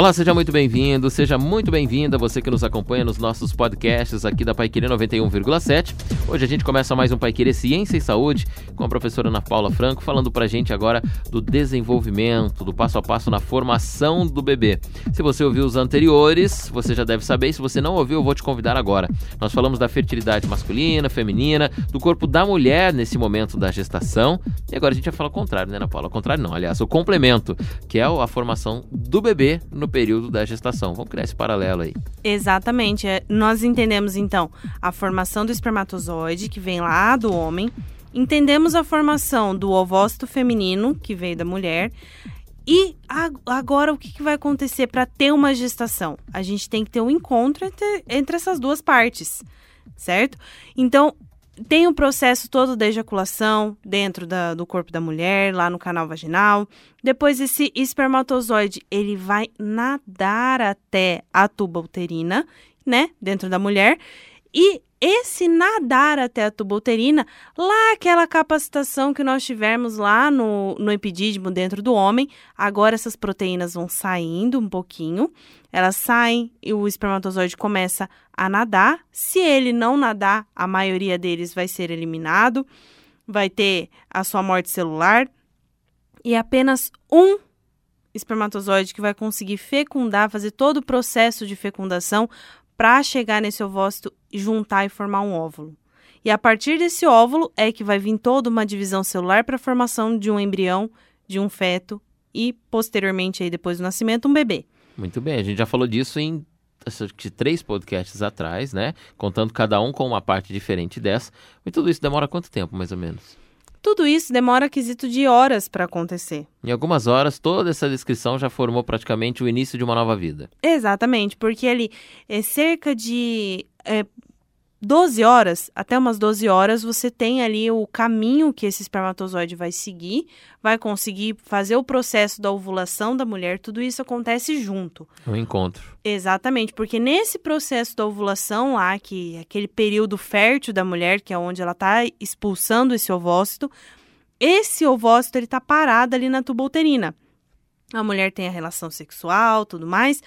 Olá, seja muito bem-vindo, seja muito bem-vinda você que nos acompanha nos nossos podcasts aqui da Paiquerê 91,7. Hoje a gente começa mais um Paiquerê Ciência e Saúde com a professora Ana Paula Franco falando pra gente agora do desenvolvimento, do passo a passo na formação do bebê. Se você ouviu os anteriores, você já deve saber, se você não ouviu, eu vou te convidar agora. Nós falamos da fertilidade masculina, feminina, do corpo da mulher nesse momento da gestação, e agora a gente vai falar o contrário, né, Ana Paula? O contrário não, aliás, o complemento, que é a formação do bebê no período da gestação. Vamos criar esse paralelo aí. Exatamente. É, nós entendemos então a formação do espermatozoide, que vem lá do homem, entendemos a formação do ovócito feminino, que veio da mulher. E agora o que, vai acontecer para ter uma gestação? A gente tem que ter um encontro entre, entre essas duas partes, certo? Então, tem o processo todo da ejaculação dentro da, do corpo da mulher, lá no canal vaginal. Depois esse espermatozoide, ele vai nadar até a tuba uterina, né, dentro da mulher. E esse nadar até a tuba uterina, lá aquela capacitação que nós tivemos lá no, no epidídimo dentro do homem, agora essas proteínas vão saindo um pouquinho, elas saem e o espermatozoide começa a nadar. Se ele não nadar, a maioria deles vai ser eliminado, vai ter a sua morte celular e apenas um espermatozoide que vai conseguir fecundar, fazer todo o processo de fecundação para chegar nesse ovócito, juntar e formar um óvulo. E a partir desse óvulo é que vai vir toda uma divisão celular para a formação de um embrião, de um feto e posteriormente aí depois do nascimento um bebê. Muito bem, a gente já falou disso em de três podcasts atrás, né? Contando cada um com uma parte diferente dessa. E tudo isso demora quanto tempo, mais ou menos? Tudo isso demora quesito de horas para acontecer. Em algumas horas, toda essa descrição já formou praticamente o início de uma nova vida. Exatamente, porque ali é cerca de é, 12 horas, até umas 12 horas, você tem ali o caminho que esse espermatozoide vai seguir, vai conseguir fazer o processo da ovulação da mulher, tudo isso acontece junto. Um encontro. Exatamente, porque nesse processo da ovulação lá, que é aquele período fértil da mulher, que é onde ela está expulsando esse ovócito, esse ovócito ele está parado ali na tuba uterina. A mulher tem a relação sexual, tudo mais,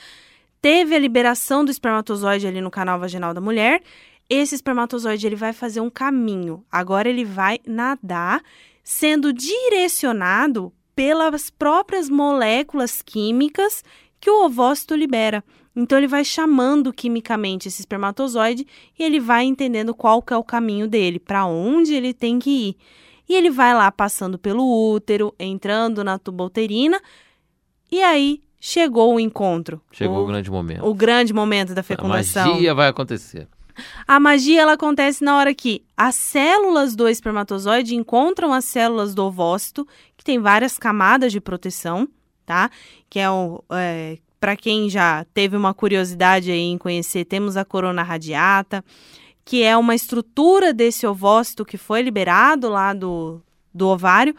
teve a liberação do espermatozoide ali no canal vaginal da mulher, esse espermatozoide ele vai fazer um caminho. Agora ele vai nadar, sendo direcionado pelas próprias moléculas químicas que o ovócito libera. Então ele vai chamando quimicamente esse espermatozoide e ele vai entendendo qual que é o caminho dele, para onde ele tem que ir. E ele vai lá passando pelo útero, entrando na tuba uterina, e aí chegou o encontro. Chegou o, o grande momento. O grande momento da fecundação. A magia vai acontecer. A magia ela acontece na hora que as células do espermatozoide encontram as células do ovócito, que tem várias camadas de proteção, tá? Que é o. É, para quem já teve uma curiosidade aí em conhecer, temos a corona radiata, que é uma estrutura desse ovócito que foi liberado lá do, do ovário.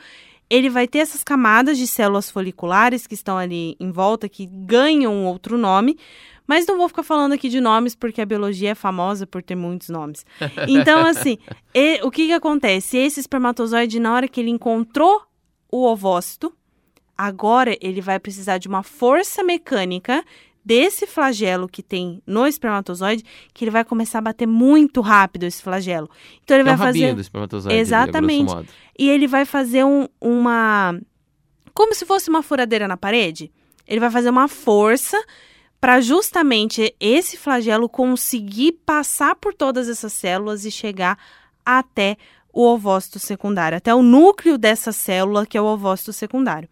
Ele vai ter essas camadas de células foliculares que estão ali em volta, que ganham outro nome, mas não vou ficar falando aqui de nomes, porque a biologia é famosa por ter muitos nomes. Então, assim, e, o que, que acontece? Esse espermatozoide, na hora que ele encontrou o ovócito, agora ele vai precisar de uma força mecânica desse flagelo que tem no espermatozoide, que ele vai começar a bater muito rápido esse flagelo. Então ele é vai fazer do espermatozoide, exatamente. E ele vai fazer um, uma como se fosse uma furadeira na parede. Ele vai fazer uma força para justamente esse flagelo conseguir passar por todas essas células e chegar até o ovócito secundário, até o núcleo dessa célula que é o ovócito secundário.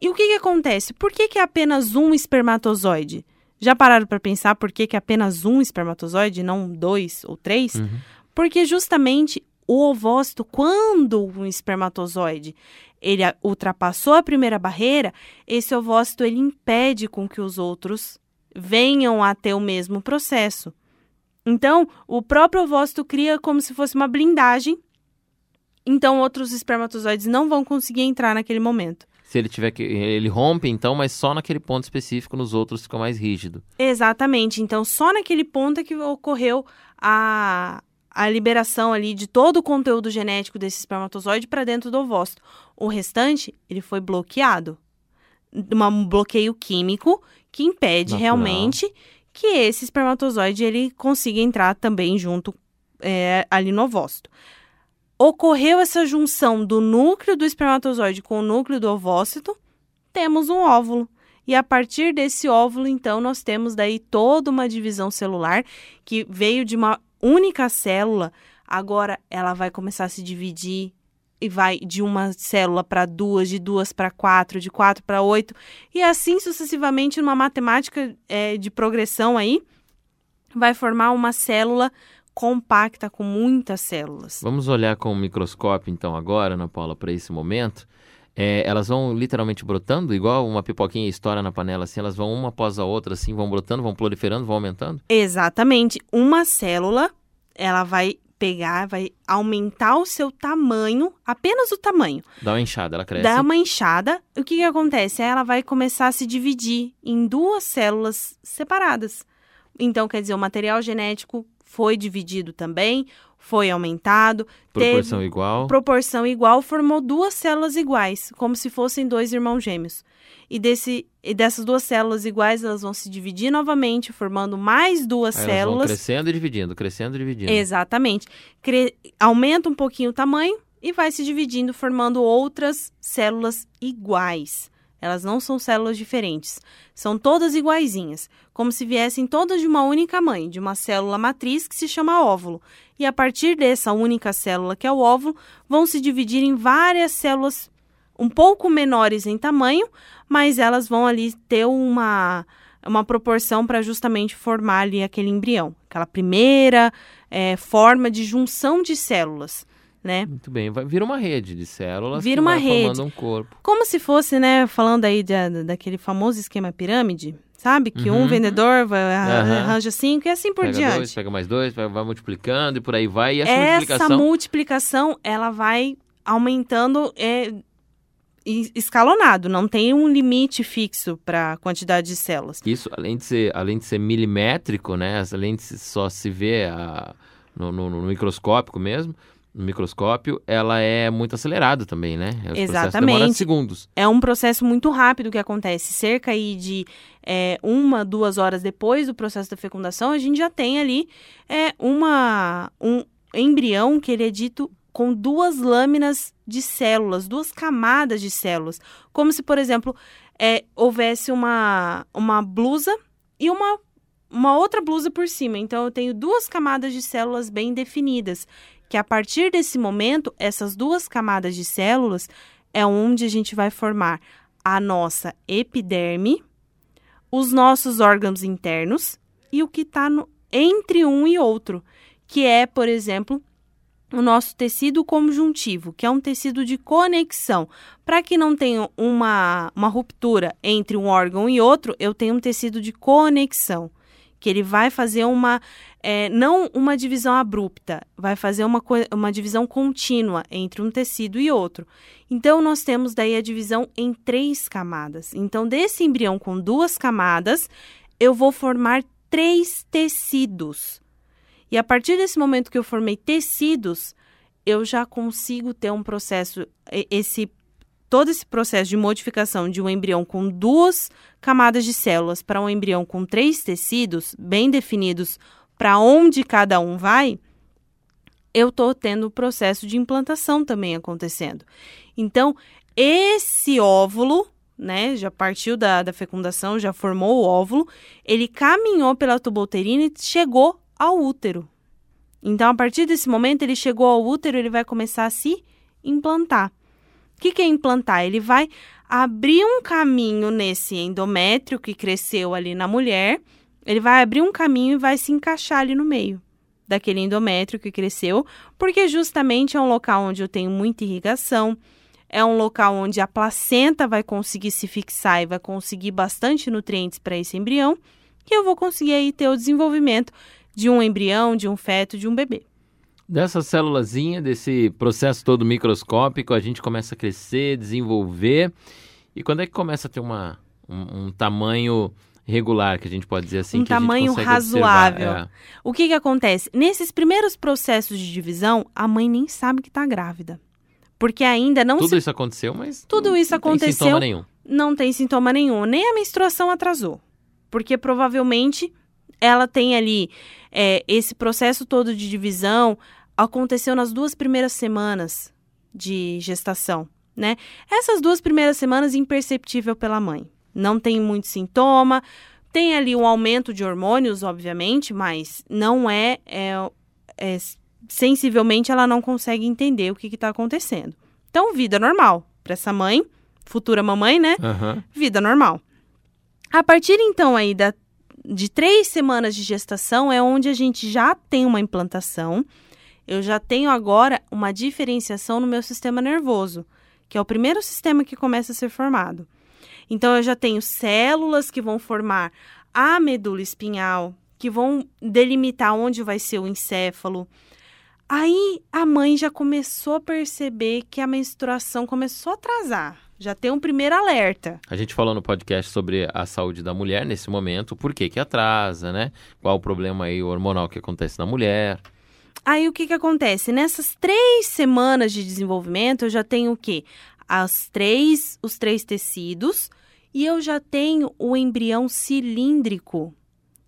E o que, que acontece? Por que, que é apenas um espermatozoide? Já pararam para pensar por que, que é apenas um espermatozoide, não dois ou três? Uhum. Porque justamente o ovócito, quando um espermatozoide ele ultrapassou a primeira barreira, esse ovócito ele impede com que os outros venham a ter o mesmo processo. Então, o próprio ovócito cria como se fosse uma blindagem. Então, outros espermatozoides não vão conseguir entrar naquele momento. Se ele tiver que. Ele rompe, então, mas só naquele ponto específico, nos outros fica mais rígido. Exatamente. Então, só naquele ponto é que ocorreu a, a liberação ali de todo o conteúdo genético desse espermatozoide para dentro do ovócito. O restante, ele foi bloqueado. Um bloqueio químico que impede Natural. realmente que esse espermatozoide ele consiga entrar também junto é, ali no ovócito. Ocorreu essa junção do núcleo do espermatozoide com o núcleo do ovócito, temos um óvulo. E a partir desse óvulo, então, nós temos daí toda uma divisão celular que veio de uma única célula, agora ela vai começar a se dividir e vai de uma célula para duas, de duas para quatro, de quatro para oito, e assim sucessivamente, numa matemática é, de progressão aí, vai formar uma célula compacta com muitas células. Vamos olhar com o microscópio, então, agora, Ana Paula, para esse momento. É, elas vão literalmente brotando, igual uma pipoquinha estoura na panela, assim, elas vão uma após a outra, assim, vão brotando, vão proliferando, vão aumentando? Exatamente. Uma célula, ela vai pegar, vai aumentar o seu tamanho, apenas o tamanho. Dá uma enxada, ela cresce. Dá uma inchada. O que, que acontece? Ela vai começar a se dividir em duas células separadas. Então, quer dizer, o material genético foi dividido também, foi aumentado. Proporção teve igual. proporção igual, formou duas células iguais, como se fossem dois irmãos gêmeos. E, desse, e dessas duas células iguais, elas vão se dividir novamente, formando mais duas Aí elas vão células. crescendo e dividindo, crescendo e dividindo. Exatamente. Cre- Aumenta um pouquinho o tamanho e vai se dividindo, formando outras células iguais. Elas não são células diferentes. São todas iguaizinhas, como se viessem todas de uma única mãe, de uma célula matriz que se chama óvulo. E a partir dessa única célula, que é o óvulo, vão se dividir em várias células um pouco menores em tamanho, mas elas vão ali ter uma, uma proporção para justamente formar ali aquele embrião, aquela primeira eh, forma de junção de células, né? Muito bem, vai, vira uma rede de células Vira uma rede. formando um corpo. Como se fosse, né, falando aí da- daquele famoso esquema pirâmide, sabe? Que um Uhum. vendedor vai, Aham. arranja cinco e assim por pega diante. dois, pega mais dois, vai, multiplicando e por aí vai. E essa, Essa multiplicação... multiplicação, ela vai aumentando é, escalonado, não tem um limite fixo para a quantidade de células. Isso, além de ser, além de ser milimétrico, né? Além de só se ver a- no, no- no microscópio mesmo, no microscópio, ela é muito acelerada também, né? Os processos Exatamente. segundos. É um processo muito rápido que acontece. Cerca aí de é, uma, duas horas depois do processo da fecundação, a gente já tem ali é, uma, um embrião que ele é dito com duas lâminas de células, duas camadas de células. Como se, por exemplo, é, houvesse uma, uma blusa e uma, uma outra blusa por cima. Então, eu tenho duas camadas de células bem definidas. Que a partir desse momento, essas duas camadas de células é onde a gente vai formar a nossa epiderme, os nossos órgãos internos e o que está entre um e outro, que é, por exemplo, o nosso tecido conjuntivo, que é um tecido de conexão. Para que não tenha uma, uma ruptura entre um órgão e outro, eu tenho um tecido de conexão, que ele vai fazer uma, é, não uma divisão abrupta, vai fazer uma, uma divisão contínua entre um tecido e outro. Então, nós temos daí a divisão em três camadas. Então, desse embrião com duas camadas, eu vou formar três tecidos. E a partir desse momento que eu formei tecidos, eu já consigo ter um processo, esse todo esse processo de modificação de um embrião com duas camadas de células para um embrião com três tecidos bem definidos para onde cada um vai, eu estou tendo o processo de implantação também acontecendo. Então, esse óvulo, né, já partiu da, da fecundação, já formou o óvulo, ele caminhou pela tubolterina e chegou ao útero. Então, a partir desse momento, ele chegou ao útero, ele vai começar a se implantar. O que, que é implantar? Ele vai abrir um caminho nesse endométrio que cresceu ali na mulher, ele vai abrir um caminho e vai se encaixar ali no meio daquele endométrio que cresceu, porque justamente é um local onde eu tenho muita irrigação, é um local onde a placenta vai conseguir se fixar e vai conseguir bastante nutrientes para esse embrião, que eu vou conseguir aí ter o desenvolvimento de um embrião, de um feto, de um bebê. Dessa célulazinha, desse processo todo microscópico, a gente começa a crescer, desenvolver. E quando é que começa a ter uma, um, um tamanho regular, que a gente pode dizer assim. Um tamanho razoável. É. O que que acontece? Nesses primeiros processos de divisão, a mãe nem sabe que está grávida. Porque ainda não Tudo se isso aconteceu, mas. Tudo não- isso não tem aconteceu. sintoma nenhum. não tem sintoma nenhum, nem a menstruação atrasou. Porque provavelmente ela tem ali é, esse processo todo de divisão aconteceu nas duas primeiras semanas de gestação, né? Essas duas primeiras semanas imperceptível pela mãe. Não tem muito sintoma, tem ali um aumento de hormônios, obviamente, mas não é, é, é sensivelmente ela não consegue entender o que está acontecendo. Então, vida normal para essa mãe, futura mamãe, né? Aham. vida normal. A partir então aí da, de três semanas de gestação é onde a gente já tem uma implantação. Eu já tenho agora uma diferenciação no meu sistema nervoso, que é o primeiro sistema que começa a ser formado. Então eu já tenho células que vão formar a medula espinhal, que vão delimitar onde vai ser o encéfalo. Aí a mãe já começou a perceber que a menstruação começou a atrasar. Já tem um primeiro alerta. A gente falou no podcast sobre a saúde da mulher nesse momento, por que que atrasa, né? Qual o problema aí hormonal que acontece na mulher. Aí o que que acontece? Nessas três semanas de desenvolvimento, eu já tenho o quê? As três, os três tecidos e eu já tenho o embrião cilíndrico.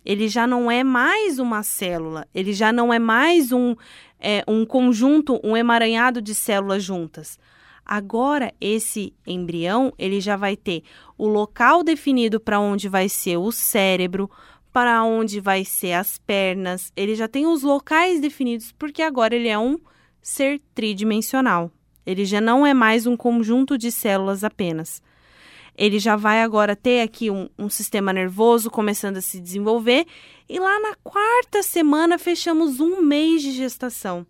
Ele já não é mais uma célula, ele já não é mais um, é, um conjunto, um emaranhado de células juntas. Agora, esse embrião, ele já vai ter o local definido para onde vai ser o cérebro, para onde vai ser as pernas. Ele já tem os locais definidos, porque agora ele é um ser tridimensional. Ele já não é mais um conjunto de células apenas. Ele já vai agora ter aqui um, um sistema nervoso começando a se desenvolver. E lá na quarta semana fechamos um mês de gestação.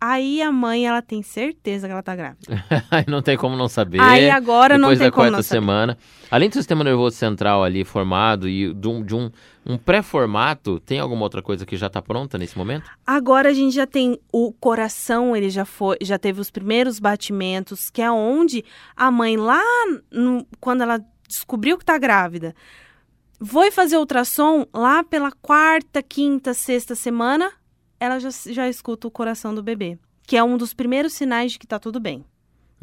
Aí a mãe ela tem certeza que ela tá grávida. Não tem como não saber. Aí agora não Depois tem da como quarta não saber. semana. Além do sistema nervoso central ali formado e de um, de um, um pré-formato, tem alguma outra coisa que já está pronta nesse momento? Agora a gente já tem o coração, ele já foi, já teve os primeiros batimentos, que é onde a mãe lá no- quando ela descobriu que tá grávida, foi fazer ultrassom lá pela quarta, quinta, sexta semana, ela já, já escuta o coração do bebê, que é um dos primeiros sinais de que tá tudo bem.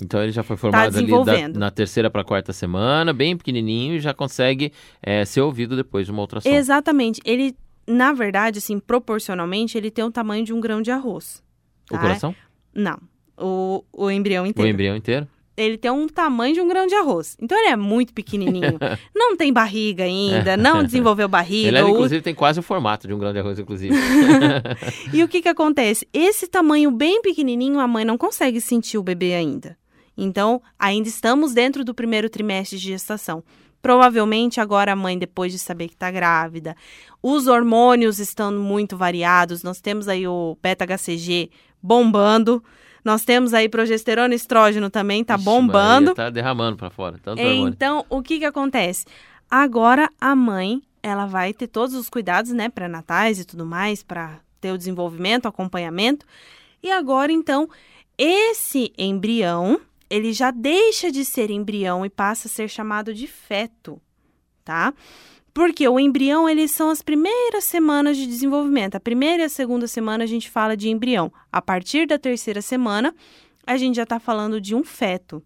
Então ele já foi formado ali da- Tá na terceira para quarta semana, bem pequenininho, e já consegue eh, ser ouvido depois de uma ultrassom. Exatamente. Ele, na verdade, assim, proporcionalmente, ele tem o tamanho de um grão de arroz. O tá? coração? Não. O, o embrião O inteiro. embrião inteiro? ele tem um tamanho de um grão de arroz. Então ele é muito pequenininho. não tem barriga ainda, não desenvolveu barriga. Ele, o- inclusive, tem quase o formato de um grão de arroz, inclusive. E o que que acontece? Esse tamanho bem pequenininho, a mãe não consegue sentir o bebê ainda. Então, ainda estamos dentro do primeiro trimestre de gestação. Provavelmente agora a mãe, depois de saber que está grávida, os hormônios estão muito variados. Nós temos aí o beta-HCG bombando. Nós temos aí progesterona e estrógeno também, tá Ixi, bombando. Maria, tá derramando para fora. Tanto hormônio. Então, o que que acontece? Agora a mãe, ela vai ter todos os cuidados, né, pré-natais e tudo mais, para ter o desenvolvimento, acompanhamento. E agora, então, esse embrião, ele já deixa de ser embrião e passa a ser chamado de feto, tá? Porque o embrião, eles são as primeiras semanas de desenvolvimento. A primeira e a segunda semana a gente fala de embrião. A partir da terceira semana, a gente já está falando de um feto.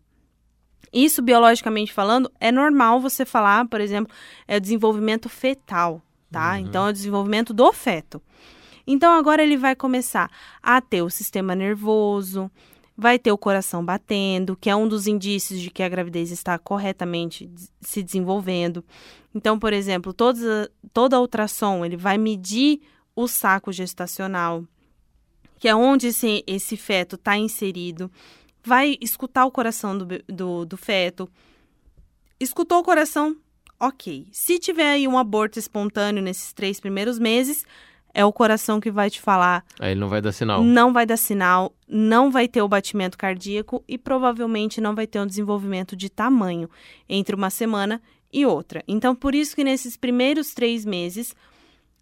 Isso, biologicamente falando, é normal você falar, por exemplo, é o desenvolvimento fetal, tá? Então, é o desenvolvimento do feto. Então, agora ele vai começar a ter o sistema nervoso, vai ter o coração batendo, que é um dos indícios de que a gravidez está corretamente se desenvolvendo. Então, por exemplo, todos a- toda ultrassom, ele vai medir o saco gestacional, que é onde esse, esse feto está inserido vai escutar o coração do, do, do feto. Escutou o coração? Ok. Se tiver aí um aborto espontâneo nesses três primeiros meses, é o coração que vai te falar. Aí ele não vai dar sinal. Não vai dar sinal, não vai ter o batimento cardíaco e provavelmente não vai ter um desenvolvimento de tamanho entre uma semana e outra. Então, por isso que nesses primeiros três meses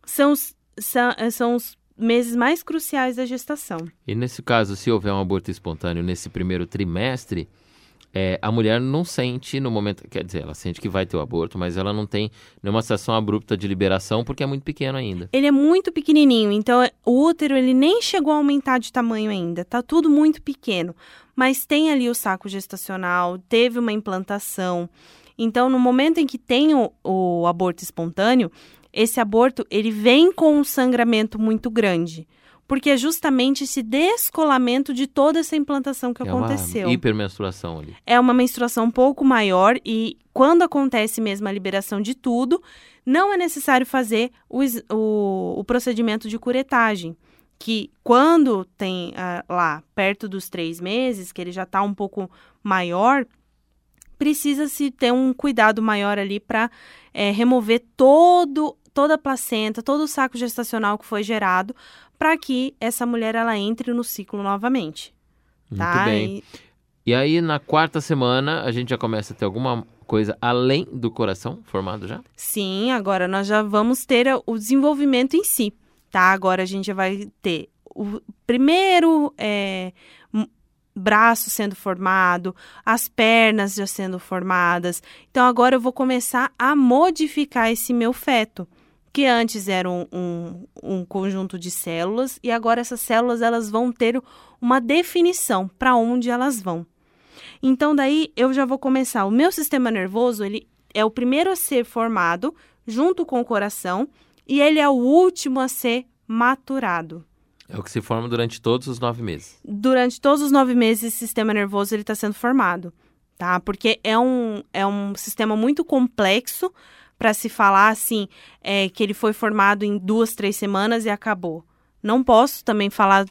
são os, são, são os meses mais cruciais da gestação. E nesse caso, se houver um aborto espontâneo nesse primeiro trimestre, é, a mulher não sente no momento, quer dizer, ela sente que vai ter o aborto, mas ela não tem nenhuma situação abrupta de liberação porque é muito pequeno ainda. Ele é muito pequenininho, então o útero ele nem chegou a aumentar de tamanho ainda, tá tudo muito pequeno. Mas tem ali o saco gestacional, teve uma implantação. Então, no momento em que tem o, o aborto espontâneo, esse aborto ele vem com um sangramento muito grande porque é justamente esse descolamento de toda essa implantação que é aconteceu. Uma hipermenstruação ali. É uma menstruação um pouco maior e quando acontece mesmo a liberação de tudo, não é necessário fazer o, o, o procedimento de curetagem. Que quando tem uh, lá perto dos três meses, que ele já está um pouco maior, precisa-se ter um cuidado maior ali para é, remover todo, toda a placenta, todo o saco gestacional que foi gerado, para que essa mulher ela entre no ciclo novamente. Muito tá? bem. E... e aí, na quarta semana, a gente já começa a ter alguma coisa além do coração formado já? Sim, agora nós já vamos ter o desenvolvimento em si, tá? Agora a gente vai ter o primeiro é, braço sendo formado, as pernas já sendo formadas. Então agora eu vou começar a modificar esse meu feto que antes era um, um, um, conjunto de células e agora essas células elas vão ter uma definição para onde elas vão. Então daí eu já vou começar. O meu sistema nervoso ele é o primeiro a ser formado junto com o coração e ele é o último a ser maturado. É o que se forma durante todos os nove meses. Durante todos os nove meses, esse sistema nervoso ele está sendo formado, tá? Porque é um, é um sistema muito complexo para se falar assim é, que ele foi formado em duas, três semanas e acabou. Não posso também falar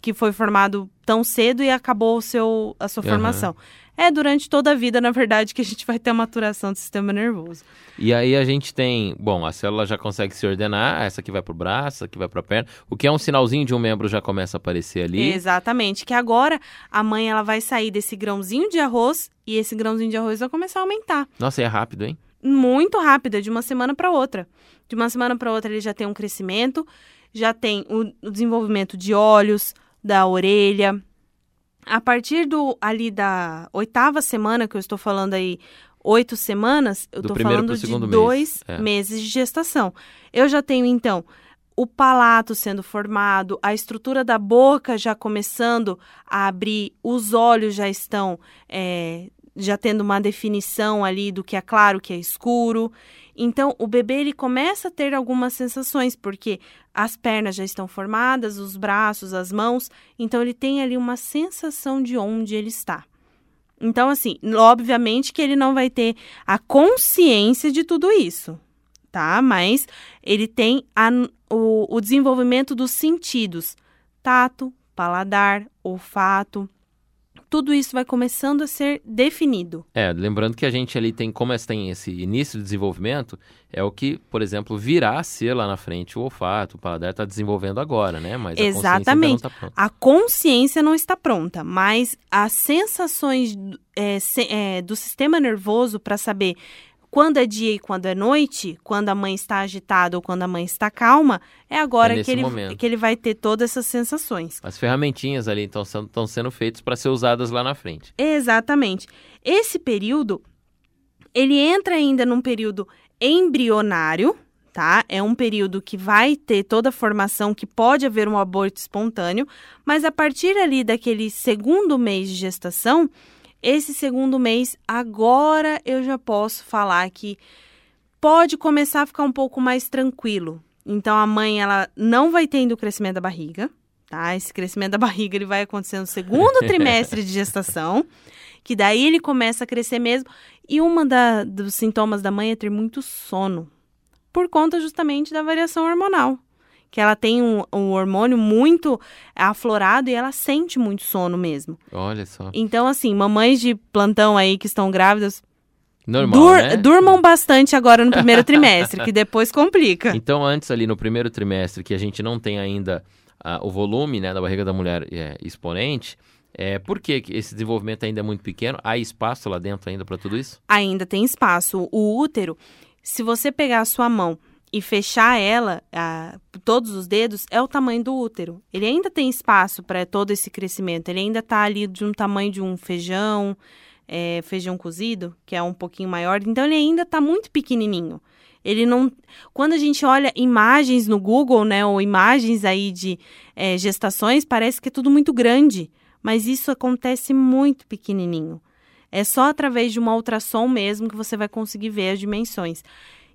que foi formado tão cedo e acabou o seu, a sua uhum. formação. É durante toda a vida, na verdade, que a gente vai ter a maturação do sistema nervoso. E aí a gente tem, bom, a célula já consegue se ordenar, essa aqui vai para o braço, essa aqui vai para a perna. O que é um sinalzinho de um membro já começa a aparecer ali. Exatamente, que agora a mãe ela vai sair desse grãozinho de arroz e esse grãozinho de arroz vai começar a aumentar. Nossa, é rápido, hein? Muito rápida, de uma semana para outra. De uma semana para outra ele já tem um crescimento, já tem o, o, desenvolvimento de olhos, da orelha. A partir do ali da oitava semana que eu estou falando aí, oito semanas, eu estou falando de dois mês. é. meses de gestação. Eu já tenho então o palato sendo formado, a estrutura da boca já começando a abrir, os olhos já estão é, já tendo uma definição ali do que é claro, que é escuro. Então, o bebê ele começa a ter algumas sensações, porque as pernas já estão formadas, os braços, as mãos, então ele tem ali uma sensação de onde ele está. Então, assim, obviamente que ele não vai ter a consciência de tudo isso, tá? Mas ele tem a, o, o desenvolvimento dos sentidos: tato, paladar, olfato tudo isso vai começando a ser definido. É, lembrando que a gente ali tem, como tem esse início de desenvolvimento, é o que, por exemplo, virá a ser lá na frente o olfato, o paladar está desenvolvendo agora, né? Mas Exatamente. A consciência, tá a consciência não está pronta, mas as sensações é, se, é, do sistema nervoso para saber quando é dia e quando é noite, quando a mãe está agitada ou quando a mãe está calma, é agora é que, ele, que ele vai ter todas essas sensações. As ferramentinhas ali então estão sendo feitas para ser usadas lá na frente. Exatamente. Esse período, ele entra ainda num período embrionário, tá? É um período que vai ter toda a formação, que pode haver um aborto espontâneo, mas a partir ali daquele segundo mês de gestação, esse segundo mês, agora eu já posso falar que pode começar a ficar um pouco mais tranquilo. Então a mãe ela não vai tendo o crescimento da barriga, tá? Esse crescimento da barriga ele vai acontecer no segundo trimestre de gestação, que daí ele começa a crescer mesmo. E uma da, dos sintomas da mãe é ter muito sono, por conta justamente da variação hormonal que ela tem um, um, hormônio muito aflorado e ela sente muito sono mesmo. Olha só. Então, assim, mamães de plantão aí que estão grávidas. Normal, dur né? Durmam bastante agora no primeiro trimestre, que depois complica. Então, antes ali no primeiro trimestre, que a gente não tem ainda uh, o volume né, da barriga da mulher é, exponente, é, por que esse desenvolvimento ainda é muito pequeno? Há espaço lá dentro ainda para tudo isso? Ainda tem espaço. O útero, se você pegar a sua mão e fechar ela, a, todos os dedos, é o tamanho do útero. Ele ainda tem espaço para todo esse crescimento. Ele ainda está ali de um tamanho de um feijão, é, feijão cozido, que é um pouquinho maior, então ele ainda está muito pequenininho. Ele não. Quando a gente olha imagens no Google, né, ou imagens aí de é, gestações, parece que é tudo muito grande, mas isso acontece muito pequenininho. É só através de uma ultrassom mesmo que você vai conseguir ver as dimensões.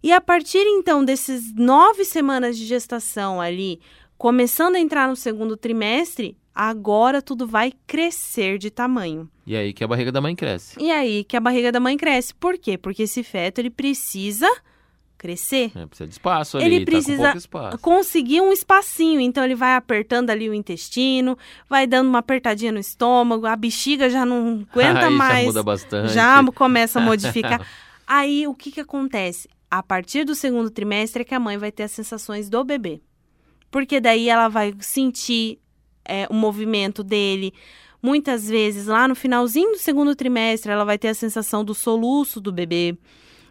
E a partir então desses nove semanas de gestação ali, começando a entrar no segundo trimestre, agora tudo vai crescer de tamanho. E aí que a barriga da mãe cresce. E aí que a barriga da mãe cresce. Por quê? Porque esse feto ele precisa crescer. É, precisa de espaço ali, Ele tá precisa pouco espaço. conseguir um espacinho, então ele vai apertando ali o intestino, vai dando uma apertadinha no estômago, a bexiga já não aguenta mais. já muda bastante. já começa a modificar. Aí o que que acontece? A partir do segundo trimestre é que a mãe vai ter as sensações do bebê. Porque daí ela vai sentir é, o movimento dele. Muitas vezes, lá no finalzinho do segundo trimestre, ela vai ter a sensação do soluço do bebê,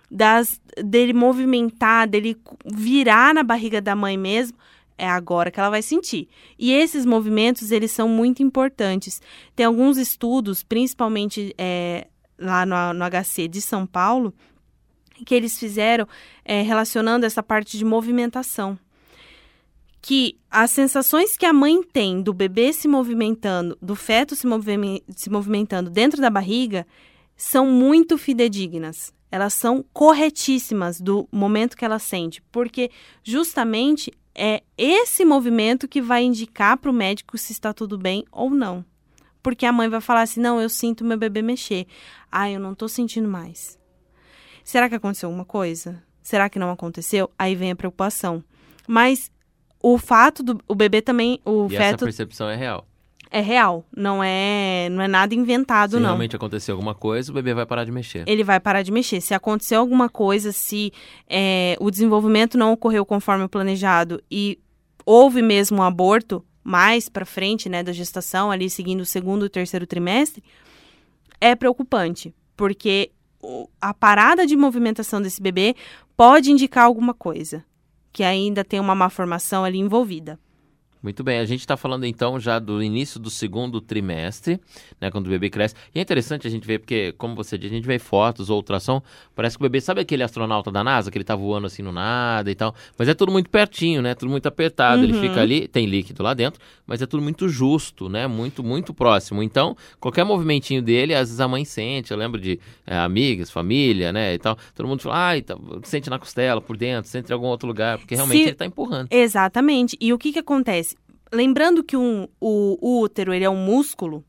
das, dele movimentar, dele virar na barriga da mãe mesmo. É agora que ela vai sentir. E esses movimentos, eles são muito importantes. Tem alguns estudos, principalmente é, lá no, no HC de São Paulo, que eles fizeram é, relacionando essa parte de movimentação. Que as sensações que a mãe tem do bebê se movimentando, do feto se, movi se movimentando dentro da barriga, são muito fidedignas. Elas são corretíssimas do momento que ela sente, porque justamente é esse movimento que vai indicar para o médico se está tudo bem ou não. Porque a mãe vai falar assim: não, eu sinto meu bebê mexer. Ah, eu não estou sentindo mais. Será que aconteceu alguma coisa? Será que não aconteceu? Aí vem a preocupação. Mas o fato do o bebê também, o E essa feto percepção é real. é real, não é, não é nada inventado Se não. realmente acontecer alguma coisa, o bebê vai parar de mexer. Ele vai parar de mexer. Se acontecer alguma coisa, se é, o desenvolvimento não ocorreu conforme o planejado e houve mesmo um aborto mais para frente, né, da gestação, ali seguindo o segundo e terceiro trimestre, é preocupante, porque a parada de movimentação desse bebê pode indicar alguma coisa, que ainda tem uma má formação ali envolvida. Muito bem, a gente está falando então já do início do segundo trimestre, né, quando o bebê cresce. E é interessante a gente ver, porque, como você disse, a gente vê fotos ou ultrassom, parece que o bebê, sabe aquele astronauta da NASA, que ele tá voando assim no nada e tal, mas é tudo muito pertinho, né, tudo muito apertado, ele Uhum. fica ali, tem líquido lá dentro, mas é tudo muito justo, né, muito, muito próximo. Então, qualquer movimentinho dele, às vezes a mãe sente, eu lembro de é, amigas, família, né, e tal, todo mundo fala, ai, tá, sente na costela, por dentro, sente em algum outro lugar, porque realmente Se- ele tá empurrando. Exatamente. E o que, que acontece? Lembrando que um- o, o útero ele é um músculo,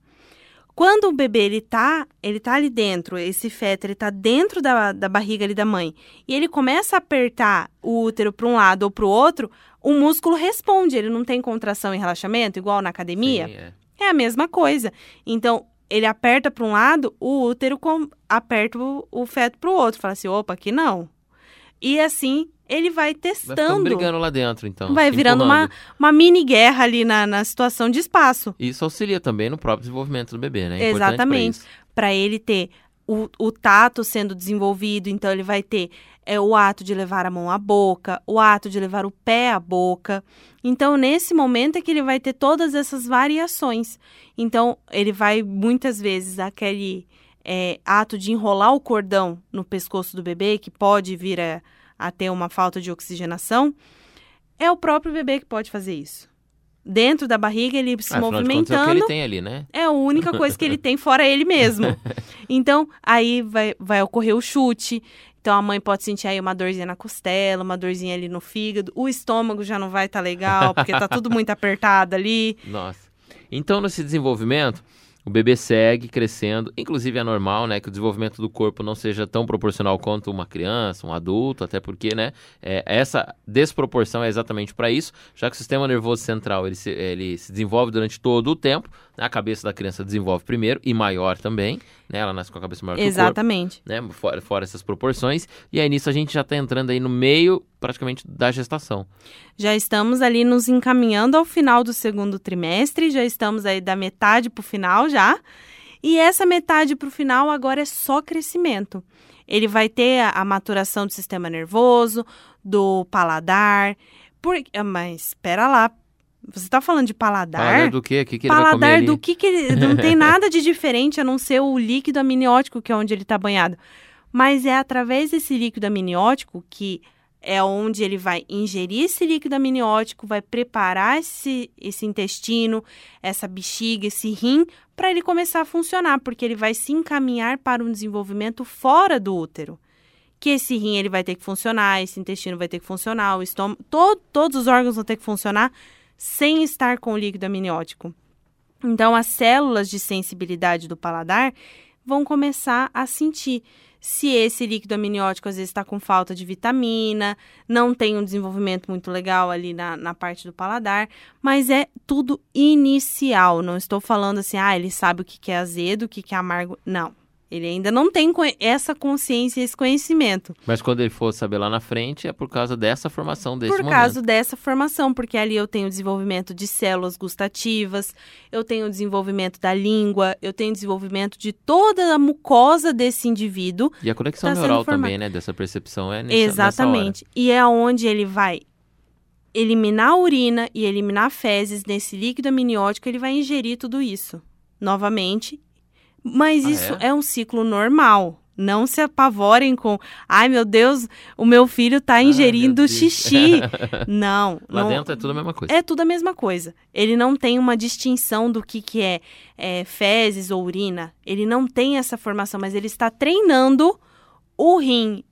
quando o bebê ele tá, ele tá ali dentro, esse feto ele tá dentro da, da barriga ali da mãe, e ele começa a apertar o útero para um lado ou para o outro, o músculo responde, ele não tem contração e relaxamento igual na academia. Sim, é. É a mesma coisa. Então, ele aperta para um lado, o útero com- aperta o, o feto para o outro, fala assim, opa, aqui não. E assim ele vai Vai testando. brigando lá dentro, então. Vai virando uma, empurrando. uma mini guerra ali na, na situação de espaço. Isso auxilia também no próprio desenvolvimento do bebê, né? É Exatamente. Para ele ter o, o tato sendo desenvolvido, então ele vai ter é, o ato de levar a mão à boca, o ato de levar o pé à boca. Então, nesse momento é que ele vai ter todas essas variações. Então, ele vai muitas vezes aquele é, ato de enrolar o cordão no pescoço do bebê, que pode vir a, a ter uma falta de oxigenação. É o próprio bebê que pode fazer isso. Dentro da barriga, ele se Ah, de contas, é o que movimentando. ele tem ali, né? É a única coisa que ele tem fora ele mesmo. Então, aí vai, vai ocorrer o chute. Então, a mãe pode sentir aí uma dorzinha na costela, uma dorzinha ali no fígado. O estômago já não vai estar legal, porque tá tudo muito apertado ali. Nossa. Então, nesse desenvolvimento, o bebê segue crescendo. Inclusive, é normal, né, que o desenvolvimento do corpo não seja tão proporcional quanto uma criança, um adulto, até porque, né, é, essa desproporção é exatamente para isso, já que o sistema nervoso central ele se, ele se desenvolve durante todo o tempo. né, A cabeça da criança desenvolve primeiro e maior também, né? Ela nasce com a cabeça maior que o corpo. Exatamente. né? Fora, fora essas proporções. E aí nisso a gente já está entrando aí no meio praticamente da gestação. Já estamos ali nos encaminhando ao final do segundo trimestre, já estamos aí da metade para o final já. E essa metade para o final agora é só crescimento. Ele vai ter a, a maturação do sistema nervoso, do paladar. Por, ah, mas espera lá, Você tá falando de paladar? Paladar do quê? Que, que ele vai comer paladar ali? do que, que ele. Não tem nada de diferente a não ser o líquido amniótico, que é onde ele está banhado. Mas é através desse líquido amniótico que é onde ele vai ingerir esse líquido amniótico, vai preparar esse, esse intestino, essa bexiga, esse rim, para ele começar a funcionar, porque ele vai se encaminhar para um desenvolvimento fora do útero. Que esse rim ele vai ter que funcionar, esse intestino vai ter que funcionar, o estômago, to, todos os órgãos vão ter que funcionar sem estar com o líquido amniótico. Então, as células de sensibilidade do paladar vão começar a sentir se esse líquido amniótico às vezes está com falta de vitamina, não tem um desenvolvimento muito legal ali na, na parte do paladar, mas é tudo inicial. Não estou falando assim, ah, ele sabe o que, é azedo, o que é amargo. Não. Ele ainda não tem essa consciência, esse conhecimento. Mas quando ele for saber lá na frente, é por causa dessa formação desse Por momento. causa dessa formação, porque ali eu tenho desenvolvimento de células gustativas, eu tenho desenvolvimento da língua, eu tenho desenvolvimento de toda a mucosa desse indivíduo. E a conexão tá neural também, né? Dessa percepção é nessa, Exatamente. E é onde ele vai eliminar a urina e eliminar fezes nesse líquido amniótico, ele vai ingerir tudo isso novamente. Mas Ah, isso é? é? um ciclo normal. Não se apavorem com, ai meu Deus, o meu filho tá Ai, meu ingerindo Deus. xixi. não, Lá não, dentro é tudo a mesma coisa. é tudo a mesma coisa. Ele não tem uma distinção do que, que é, é fezes ou urina. Ele não tem essa formação, mas ele está treinando o rim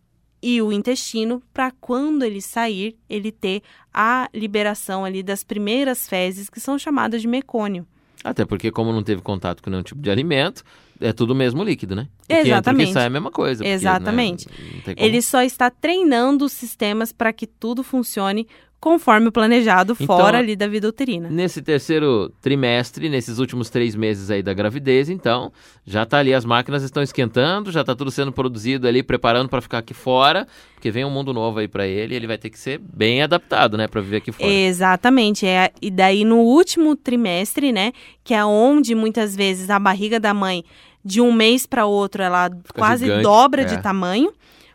e o intestino para quando ele sair, ele ter a liberação ali das primeiras fezes, que são chamadas de mecônio. Até porque, como não teve contato com nenhum tipo de alimento, é tudo o mesmo líquido, né? O e Exatamente. que sai é a mesma coisa. porque, né, Exatamente. como- Ele só está treinando os sistemas para que tudo funcione conforme o planejado, Então, fora ali da vida uterina. Nesse terceiro trimestre, nesses últimos três meses aí da gravidez, então, já tá ali, as máquinas estão esquentando, já tá tudo sendo produzido ali, preparando para ficar aqui fora, porque vem um mundo novo aí para ele, e ele vai ter que ser bem adaptado, né, para viver aqui fora. Exatamente. É, e daí no último trimestre, né, que é onde muitas vezes a barriga da mãe de um mês para outro ela quase gigante, dobra é. de tamanho,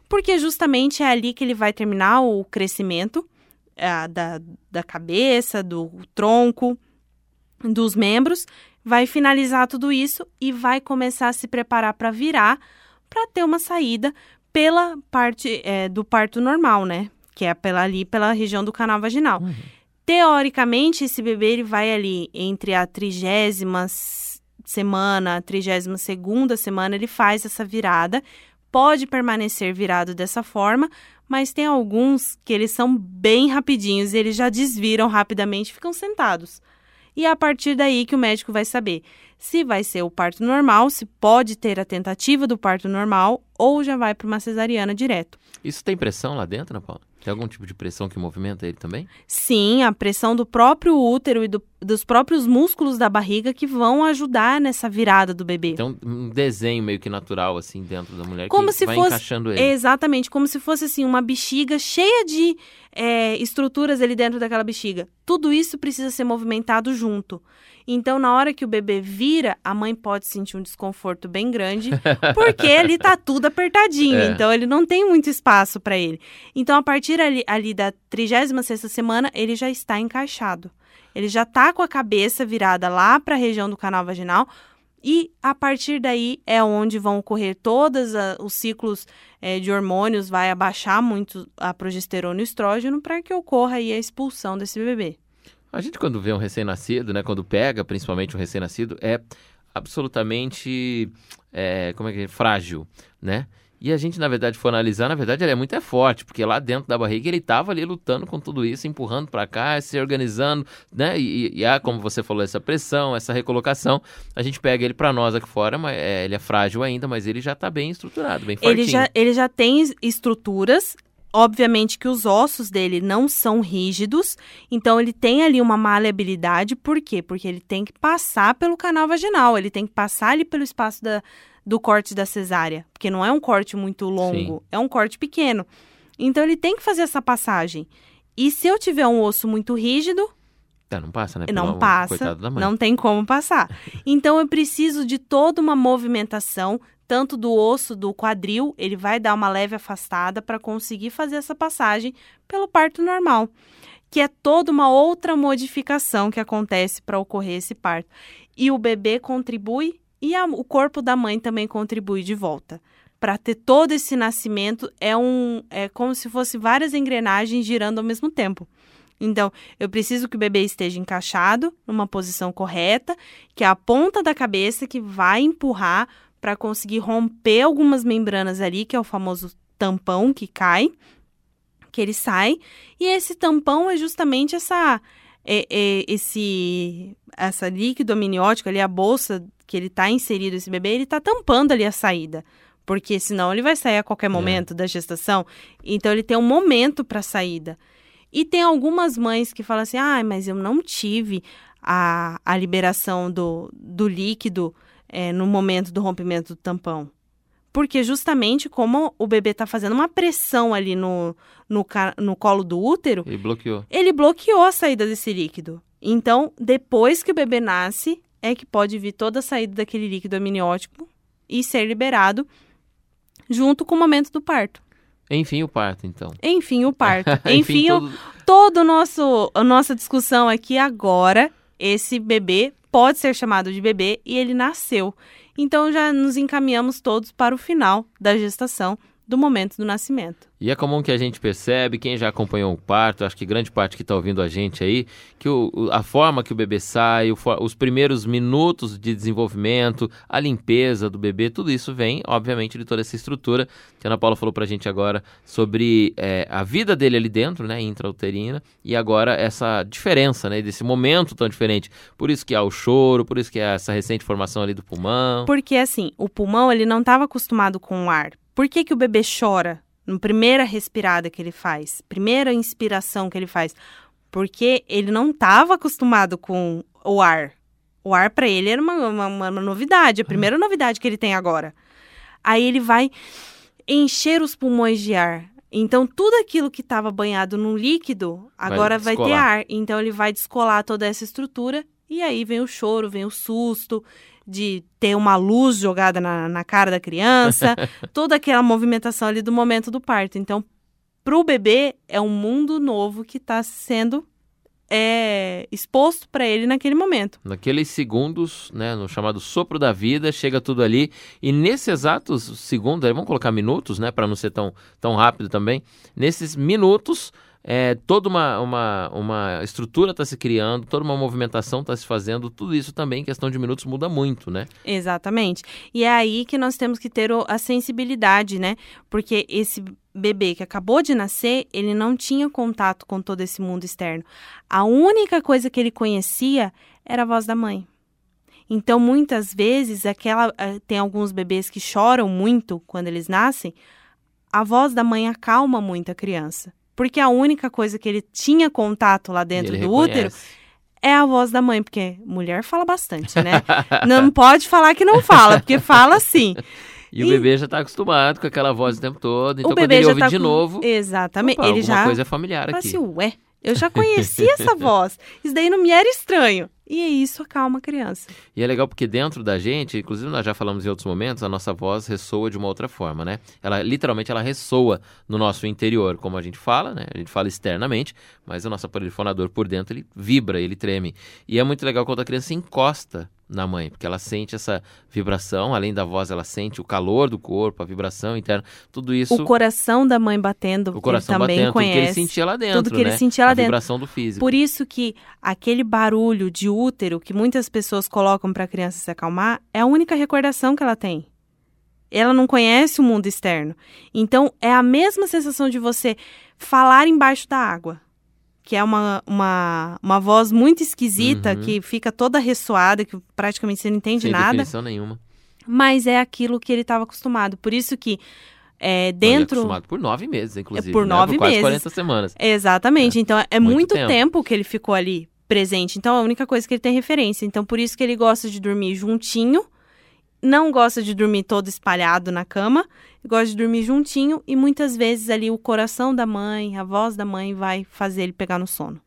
porque justamente é ali que ele vai terminar o crescimento ah, da, da cabeça, do tronco, dos membros, vai finalizar tudo isso e vai começar a se preparar para virar, para ter uma saída pela parte eh, do parto normal, né? Que é pela ali pela região do canal vaginal. Uhum. Teoricamente, esse bebê ele vai ali entre a trigésima semana, a trigésima segunda semana, ele faz essa virada. Pode permanecer virado dessa forma, mas tem alguns que eles são bem rapidinhos, eles já desviram rapidamente ficam sentados. E é a partir daí que o médico vai saber se vai ser o parto normal, se pode ter a tentativa do parto normal ou já vai para uma cesariana direto. Isso tem pressão lá dentro, Ana Paula? Tem algum tipo de pressão que movimenta ele também? Sim, a pressão do próprio útero e do- dos próprios músculos da barriga que vão ajudar nessa virada do bebê. Tem um, desenho meio que natural, assim, dentro da mulher Como que se vai fosse- encaixando ele. Exatamente, como se fosse assim uma bexiga cheia de é, estruturas ali dentro daquela bexiga. Tudo isso precisa ser movimentado junto. Então, na hora que o bebê vira, a mãe pode sentir um desconforto bem grande, porque ali tá tudo apertadinho. É. Então, ele não tem muito espaço para ele. Então, a partir ali, ali da 36ª semana, ele já está encaixado. Ele já tá com a cabeça virada lá para a região do canal vaginal, e a partir daí é onde vão ocorrer todos os ciclos eh, de hormônios, vai abaixar muito a progesterona e o estrógeno para que ocorra aí a expulsão desse bebê. A gente, quando vê um recém-nascido, né? Quando pega, principalmente um recém-nascido, é absolutamente é, como é que é? frágil, né? E a gente, na verdade, for analisar, na verdade, ele é muito é forte, porque lá dentro da barriga ele estava ali lutando com tudo isso, empurrando para cá, se organizando, né? E, e há, como você falou, essa pressão, essa recolocação. A gente pega ele para nós aqui fora, mas é, ele é frágil ainda, mas ele já está bem estruturado, bem fortinho. Ele já, ele já tem es- estruturas, obviamente que os ossos dele não são rígidos, então ele tem ali uma maleabilidade, por quê? Porque ele tem que passar pelo canal vaginal, ele tem que passar ali pelo espaço da, do corte da cesárea, porque não é um corte muito longo, é um corte pequeno. Então ele tem que fazer essa passagem. E se eu tiver um osso muito rígido, É, não passa, né? não Pelo- passa, da mãe. não tem como passar. Então eu preciso de toda uma movimentação, tanto do osso do quadril, ele vai dar uma leve afastada para conseguir fazer essa passagem pelo parto normal. que é toda uma outra modificação que acontece para ocorrer esse parto. E o bebê contribui e a, o corpo da mãe também contribui de volta. Para ter todo esse nascimento é um é como se fosse várias engrenagens girando ao mesmo tempo. Então, eu preciso que o bebê esteja encaixado numa posição correta, que é a ponta da cabeça que vai empurrar para conseguir romper algumas membranas ali, que é o famoso tampão que cai, que ele sai. E esse tampão é justamente essa é, é, esse essa líquido amniótico ali, a bolsa que ele está inserido esse bebê, ele está tampando ali a saída. Porque senão ele vai sair a qualquer momento é. da gestação. Então ele tem um momento para saída. E tem algumas mães que falam assim: ah, mas eu não tive a, a liberação do, do líquido é, no momento do rompimento do tampão. Porque justamente como o bebê está fazendo uma pressão ali no, no, no colo do útero. Ele bloqueou. Ele bloqueou a saída desse líquido. Então, depois que o bebê nasce, é que pode vir toda a saída daquele líquido amniótico e ser liberado junto com o momento do parto. Enfim, o parto, então. Enfim, o parto. Enfim, Enfim todo... todo o nosso a nossa discussão aqui agora, esse bebê pode ser chamado de bebê e ele nasceu. Então já nos encaminhamos todos para o final da gestação do momento do nascimento. E é comum que a gente percebe, quem já acompanhou o parto, acho que grande parte que está ouvindo a gente aí, que o, a forma que o bebê sai, o, os primeiros minutos de desenvolvimento, a limpeza do bebê, tudo isso vem, obviamente, de toda essa estrutura que a Ana Paula falou para a gente agora sobre é, a vida dele ali dentro, né, intrauterina, e agora essa diferença, né, desse momento tão diferente. Por isso que há o choro, por isso que há essa recente formação ali do pulmão. Porque assim, o pulmão ele não estava acostumado com o ar por que, que o bebê chora na primeira respirada que ele faz, primeira inspiração que ele faz? Porque ele não estava acostumado com o ar. O ar para ele era uma, uma, uma, novidade, a primeira novidade que ele tem agora. Aí ele vai encher os pulmões de ar. Então, tudo aquilo que estava banhado num líquido, agora vai, vai ter ar. Então, ele vai descolar toda essa estrutura. E aí vem o choro, vem o susto, de ter uma luz jogada na, na cara da criança, toda aquela movimentação ali do momento do parto. Então, para o bebê, é um mundo novo que está sendo é, exposto para ele naquele momento. Naqueles segundos, né, no chamado sopro da vida, chega tudo ali. E nesses exatos segundos, vamos colocar minutos, né, para não ser tão, tão rápido também. Nesses minutos, é, toda uma, uma, uma estrutura está se criando, toda uma movimentação está se fazendo, tudo isso também, em questão de minutos, muda muito, né? Exatamente. E é aí que nós temos que ter a sensibilidade, né? Porque esse bebê que acabou de nascer, ele não tinha contato com todo esse mundo externo. A única coisa que ele conhecia era a voz da mãe. Então, muitas vezes, aquela eh, tem alguns bebês que choram muito quando eles nascem, a voz da mãe acalma muito a criança. Porque a única coisa que ele tinha contato lá dentro do reconhece. útero é a voz da mãe, porque mulher fala bastante, né? não pode falar que não fala, porque fala sim. E, e, o bebê já está acostumado com aquela voz o tempo todo. Então, o quando ele ouve tá de com... novo. Exatamente. Opa, ele já. coisa é familiar aqui. Assim, ué, eu já conhecia essa voz. Isso daí não me era estranho. E é isso acalma a criança. E é legal porque dentro da gente, inclusive nós já falamos em outros momentos, a nossa voz ressoa de uma outra forma, né? Ela literalmente ela ressoa no nosso interior, como a gente fala, né? A gente fala externamente, mas o nosso aparelho fonador por dentro ele vibra, ele treme. E é muito legal quando a criança encosta na mãe, porque ela sente essa vibração, além da voz, ela sente o calor do corpo, a vibração interna, tudo isso. O coração da mãe batendo, o coração também batendo, conhece. Tudo que ele sentia lá dentro, tudo que né? ele sentia lá a dentro. vibração do físico. Por isso que aquele barulho de útero que muitas pessoas colocam para a criança se acalmar é a única recordação que ela tem. Ela não conhece o mundo externo. Então é a mesma sensação de você falar embaixo da água que é uma, uma, uma voz muito esquisita, uhum. que fica toda ressoada, que praticamente você não entende Sem nada. definição nenhuma. Mas é aquilo que ele estava acostumado. Por isso que é, dentro. Acostumado por nove meses, inclusive. É por nove né? por meses. Quase 40 semanas. Exatamente. É. Então é muito, muito tempo. tempo que ele ficou ali presente. Então é a única coisa que ele tem referência. Então por isso que ele gosta de dormir juntinho não gosta de dormir todo espalhado na cama, gosta de dormir juntinho e muitas vezes ali o coração da mãe, a voz da mãe vai fazer ele pegar no sono.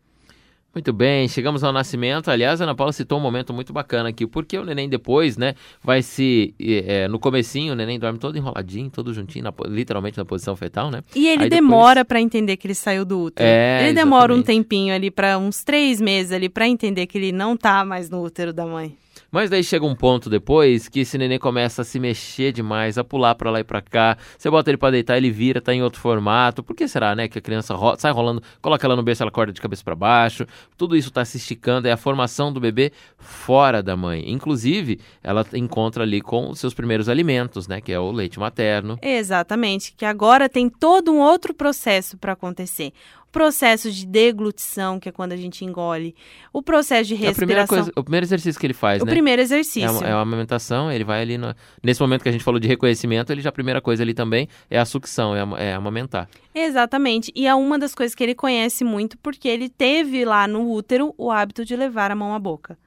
Muito bem, chegamos ao nascimento. Aliás, a Ana Paula citou um momento muito bacana aqui, porque o neném depois, né, vai se. É, no comecinho, o neném dorme todo enroladinho, todo juntinho, na, literalmente na posição fetal, né? E ele Aí demora depois- para entender que ele saiu do útero. É, ele demora um exatamente. tempinho ali, para uns três meses ali, para entender que ele não tá mais no útero da mãe. Mas daí chega um ponto depois que esse neném começa a se mexer demais, a pular pra lá e pra cá. Você bota ele pra deitar, ele vira, tá em outro formato. Por que será, né? Que a criança ro- sai rolando, coloca ela no berço, ela acorda de cabeça pra baixo. Tudo isso tá se esticando, é a formação do bebê fora da mãe. Inclusive, ela encontra ali com os seus primeiros alimentos, né? Que é o leite materno. Exatamente, que agora tem todo um outro processo para acontecer. O processo de deglutição, que é quando a gente engole. O processo de É a primeira respiração. coisa, o primeiro exercício que ele faz, o né? primeiro É exercício. uma, é uma amamentação, ele vai ali no- Nesse momento que a gente falou de reconhecimento, ele já a primeira coisa ali também é a sucção, é, é amamentar. Exatamente. E é uma das coisas que ele conhece muito porque ele teve lá no útero o hábito de levar a mão à boca.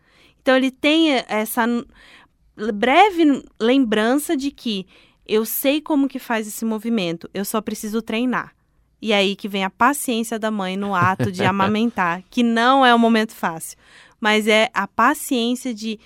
Então ele tem essa breve lembrança de que eu sei como que faz esse movimento, eu só preciso treinar. E aí que vem a paciência da mãe no ato de amamentar, que não é um momento fácil, mas é a paciência de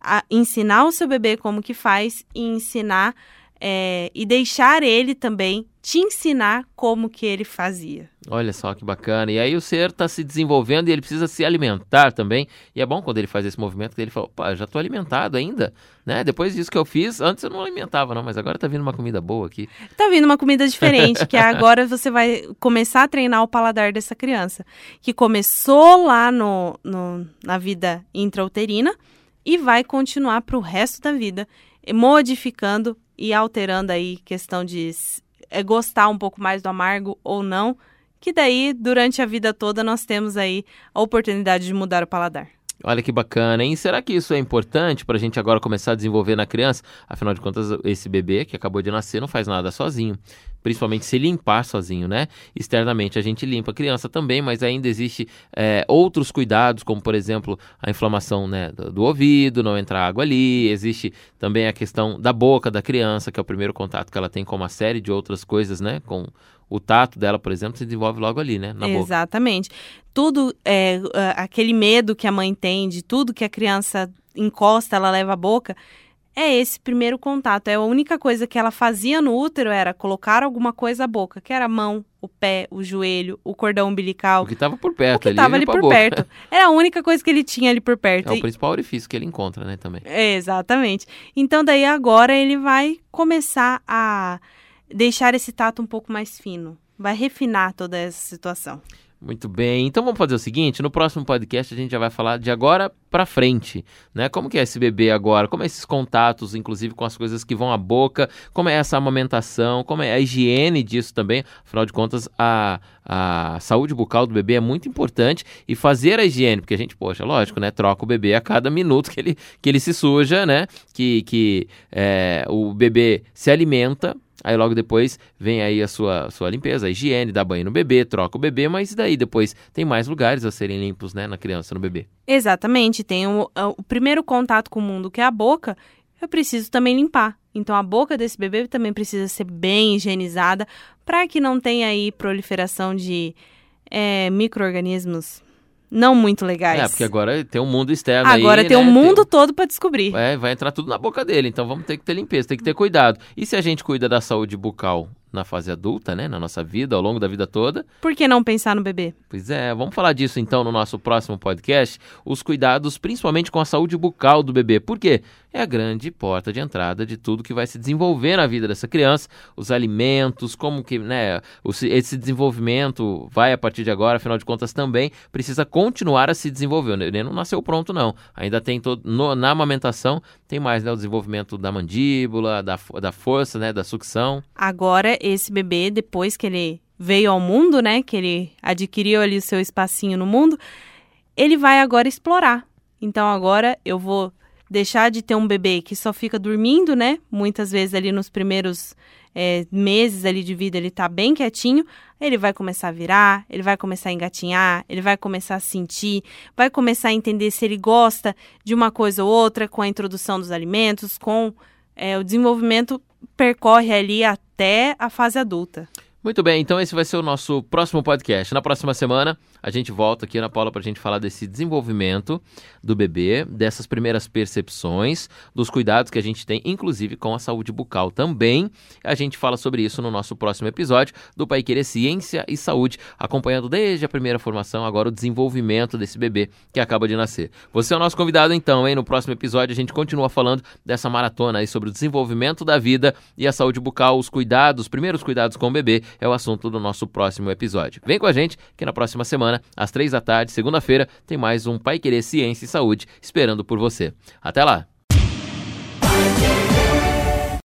a- ensinar o seu bebê como que faz e ensinar é, e deixar ele também te ensinar como que ele fazia. Olha só que bacana. E aí o ser está se desenvolvendo e ele precisa se alimentar também. E é bom quando ele faz esse movimento que ele fala, opa, já estou alimentado ainda, né? Depois disso que eu fiz, antes eu não alimentava não, mas agora tá vindo uma comida boa aqui. Tá vindo uma comida diferente, que agora você vai começar a treinar o paladar dessa criança, que começou lá no, no- na vida intrauterina e vai continuar para o resto da vida, modificando e alterando aí questão de é, gostar um pouco mais do amargo ou não, que daí durante a vida toda nós temos aí a oportunidade de mudar o paladar. Olha que bacana, hein? Será que isso é importante para a gente agora começar a desenvolver na criança? Afinal de contas, esse bebê que acabou de nascer não faz nada sozinho. Principalmente se limpar sozinho, né? Externamente a gente limpa a criança também, mas ainda existe é, outros cuidados, como por exemplo a inflamação né, do, do ouvido, não entrar água ali. Existe também a questão da boca da criança, que é o primeiro contato que ela tem com uma série de outras coisas, né? Com o tato dela, por exemplo, se desenvolve logo ali, né? Na boca. Exatamente. Tudo, é, é, aquele medo que a mãe tem de tudo que a criança encosta, ela leva à boca, é esse primeiro contato. É a única coisa que ela fazia no útero era colocar alguma coisa à boca, que era a mão, o pé, o joelho, o cordão umbilical, O que estava por perto o que ali. estava ia ali por boca. perto. Era a única coisa que ele tinha ali por perto. É o E- principal orifício que ele encontra, né, também. é, exatamente. Então, daí agora ele vai começar a deixar esse tato um pouco mais fino. Vai refinar toda essa situação. Muito bem. Então vamos fazer o seguinte, no próximo podcast a gente já vai falar de agora pra frente, né? Como que é esse bebê agora? Como é esses contatos, inclusive com as coisas que vão à boca? Como é essa amamentação? Como é a higiene disso também? Afinal de contas, a, a saúde bucal do bebê é muito importante e fazer a higiene, porque a gente, poxa, lógico, né? Troca o bebê a cada minuto que ele, que ele se suja, né? Que, que é, o bebê se alimenta, Aí logo depois vem aí a sua, sua limpeza, a higiene, dá banho no bebê, troca o bebê, mas daí depois tem mais lugares a serem limpos, né, na criança, no bebê. Exatamente, tem o, o primeiro contato com o mundo, que é a boca, eu preciso também limpar. Então a boca desse bebê também precisa ser bem higienizada para que não tenha aí proliferação de é, micro-organismos não muito legais. É, porque agora tem um mundo externo Agora aí, tem né, um mundo todo para descobrir. É, vai entrar tudo na boca dele, então vamos ter que ter limpeza, tem que ter cuidado. E se a gente cuida da saúde bucal na fase adulta, né, na nossa vida, ao longo da vida toda, Por que não pensar no bebê? Pois é, vamos falar disso então no nosso próximo podcast, os cuidados principalmente com a saúde bucal do bebê. Por quê? É a grande porta de entrada de tudo que vai se desenvolver na vida dessa criança, os alimentos, como que, né, esse desenvolvimento vai a partir de agora, afinal de contas também precisa continuar a se desenvolver. O neném não nasceu pronto não, ainda tem todo, no- na amamentação tem mais, né, o desenvolvimento da mandíbula, da, da força, né, da sucção. Agora, esse bebê, depois que ele veio ao mundo, né? Que ele adquiriu ali o seu espacinho no mundo, ele vai agora explorar. Então, agora eu vou deixar de ter um bebê que só fica dormindo, né? Muitas vezes ali nos primeiros é, meses ali de vida ele tá bem quietinho. Ele vai começar a virar, ele vai começar a engatinhar, ele vai começar a sentir, vai começar a entender se ele gosta de uma coisa ou outra com a introdução dos alimentos, com é, o desenvolvimento percorre ali até a fase adulta. Muito bem, então esse vai ser o nosso próximo podcast. Na próxima semana, a gente volta aqui na Paula para a gente falar desse desenvolvimento do bebê, dessas primeiras percepções, dos cuidados que a gente tem, inclusive com a saúde bucal também. A gente fala sobre isso no nosso próximo episódio do Pai Querer Ciência e Saúde, acompanhando desde a primeira formação, agora o desenvolvimento desse bebê que acaba de nascer. Você é o nosso convidado então, hein? No próximo episódio a gente continua falando dessa maratona aí sobre o desenvolvimento da vida e a saúde bucal, os cuidados, os primeiros cuidados com o bebê é o assunto do nosso próximo episódio. Vem com a gente que na próxima semana, às três da tarde, segunda-feira, tem mais um Pai Querer Ciência e Saúde esperando por você. Até lá!